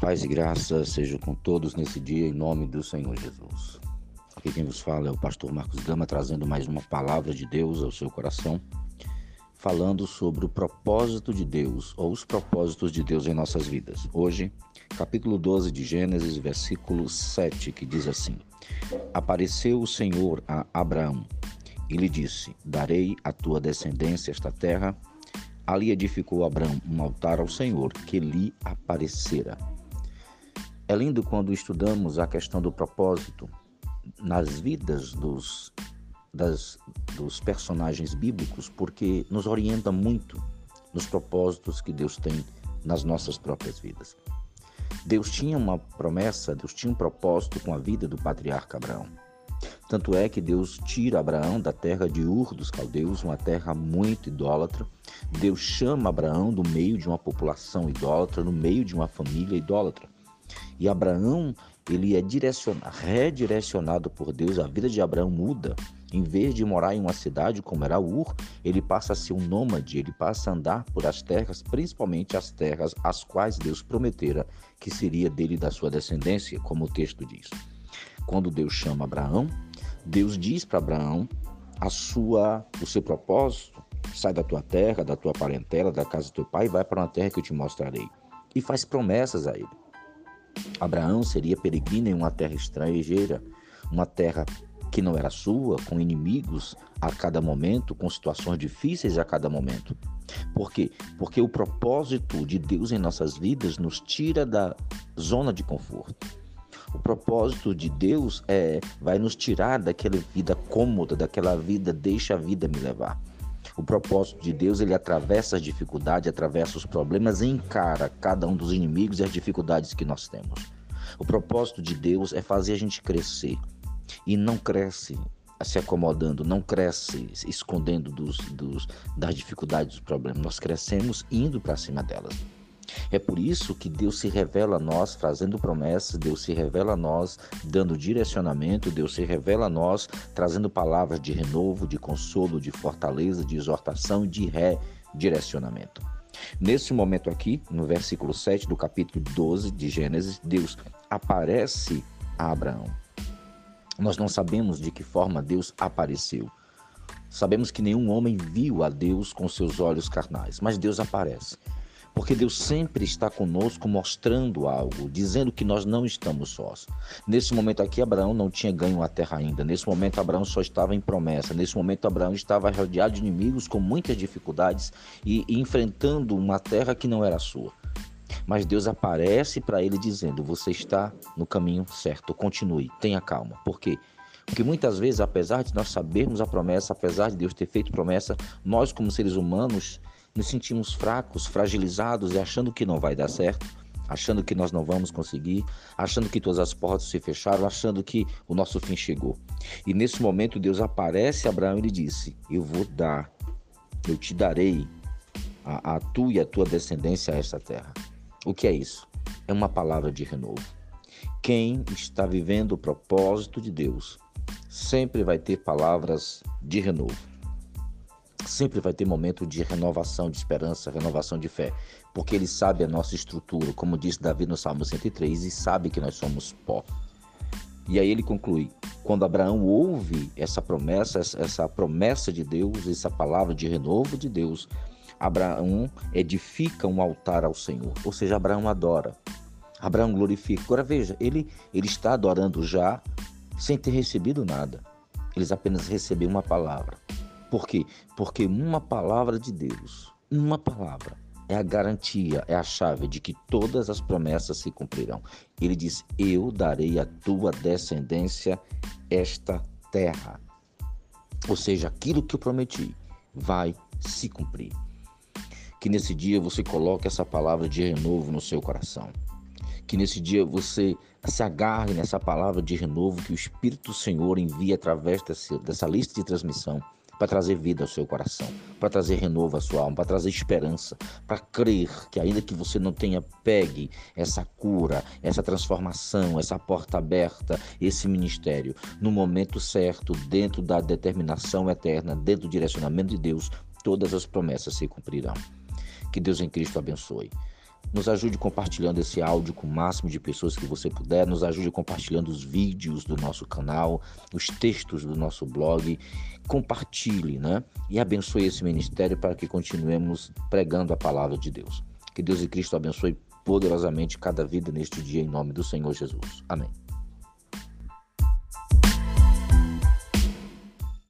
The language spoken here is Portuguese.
Paz e graça sejam com todos nesse dia, em nome do Senhor Jesus. Aqui quem vos fala é o pastor Marcos Gama, trazendo mais uma palavra de Deus ao seu coração, falando sobre o propósito de Deus, ou os propósitos de Deus em nossas vidas. Hoje, capítulo 12 de Gênesis, versículo 7, que diz assim: Apareceu o Senhor a Abraão e lhe disse: Darei à tua descendência esta terra. Ali edificou Abraão um altar ao Senhor que lhe aparecera. É lindo quando estudamos a questão do propósito nas vidas dos, das, dos personagens bíblicos, porque nos orienta muito nos propósitos que Deus tem nas nossas próprias vidas. Deus tinha uma promessa, Deus tinha um propósito com a vida do patriarca Abraão. Tanto é que Deus tira Abraão da terra de Ur dos caldeus, uma terra muito idólatra. Deus chama Abraão do meio de uma população idólatra, no meio de uma família idólatra. E Abraão, ele é direcionado, redirecionado por Deus, a vida de Abraão muda. Em vez de morar em uma cidade como era Ur, ele passa a ser um nômade, ele passa a andar por as terras, principalmente as terras as quais Deus prometera que seria dele e da sua descendência, como o texto diz. Quando Deus chama Abraão, Deus diz para Abraão a sua, o seu propósito, sai da tua terra, da tua parentela, da casa do teu pai e vai para uma terra que eu te mostrarei. E faz promessas a ele. Abraão seria peregrino em uma terra estrangeira, uma terra que não era sua, com inimigos a cada momento, com situações difíceis a cada momento. Por quê? Porque o propósito de Deus em nossas vidas nos tira da zona de conforto. O propósito de Deus é vai nos tirar daquela vida cômoda, daquela vida deixa a vida me levar. O propósito de Deus, ele atravessa as dificuldades, atravessa os problemas e encara cada um dos inimigos e as dificuldades que nós temos. O propósito de Deus é fazer a gente crescer e não cresce se acomodando, não cresce escondendo dos, dos, das dificuldades, dos problemas. Nós crescemos indo para cima delas. É por isso que Deus se revela a nós fazendo promessas, Deus se revela a nós dando direcionamento, Deus se revela a nós trazendo palavras de renovo, de consolo, de fortaleza, de exortação e de redirecionamento. Nesse momento aqui, no versículo 7 do capítulo 12 de Gênesis, Deus aparece a Abraão. Nós não sabemos de que forma Deus apareceu. Sabemos que nenhum homem viu a Deus com seus olhos carnais, mas Deus aparece. Porque Deus sempre está conosco mostrando algo, dizendo que nós não estamos sós. Nesse momento aqui, Abraão não tinha ganho a terra ainda. Nesse momento, Abraão só estava em promessa. Nesse momento, Abraão estava rodeado de inimigos com muitas dificuldades e, enfrentando uma terra que não era sua. Mas Deus aparece para ele dizendo: Você está no caminho certo, continue, tenha calma. Por quê? Porque muitas vezes, apesar de nós sabermos a promessa, apesar de Deus ter feito promessa, nós, como seres humanos, nos sentimos fracos, fragilizados e achando que não vai dar certo, achando que nós não vamos conseguir, achando que todas as portas se fecharam, achando que o nosso fim chegou. E nesse momento Deus aparece a Abraão e lhe disse: Eu vou dar, eu te darei a, a tu e a tua descendência a esta terra. O que é isso? É uma palavra de renovo. Quem está vivendo o propósito de Deus sempre vai ter palavras de renovo sempre vai ter momento de renovação de esperança, renovação de fé, porque ele sabe a nossa estrutura, como disse Davi no Salmo 103, e sabe que nós somos pó. E aí ele conclui: quando Abraão ouve essa promessa, essa promessa de Deus, essa palavra de renovo de Deus, Abraão edifica um altar ao Senhor, ou seja, Abraão adora. Abraão glorifica. Agora veja, ele, ele está adorando já sem ter recebido nada. Eles apenas receberam uma palavra. Por quê? Porque uma palavra de Deus, uma palavra, é a garantia, é a chave de que todas as promessas se cumprirão. Ele diz: Eu darei à tua descendência esta terra. Ou seja, aquilo que eu prometi vai se cumprir. Que nesse dia você coloque essa palavra de renovo no seu coração. Que nesse dia você se agarre nessa palavra de renovo que o Espírito do Senhor envia através dessa, dessa lista de transmissão para trazer vida ao seu coração, para trazer renovo à sua alma, para trazer esperança, para crer que ainda que você não tenha pegue essa cura, essa transformação, essa porta aberta, esse ministério, no momento certo, dentro da determinação eterna, dentro do direcionamento de Deus, todas as promessas se cumprirão. Que Deus em Cristo abençoe. Nos ajude compartilhando esse áudio com o máximo de pessoas que você puder. Nos ajude compartilhando os vídeos do nosso canal, os textos do nosso blog. Compartilhe, né? E abençoe esse ministério para que continuemos pregando a palavra de Deus. Que Deus e Cristo abençoe poderosamente cada vida neste dia, em nome do Senhor Jesus. Amém.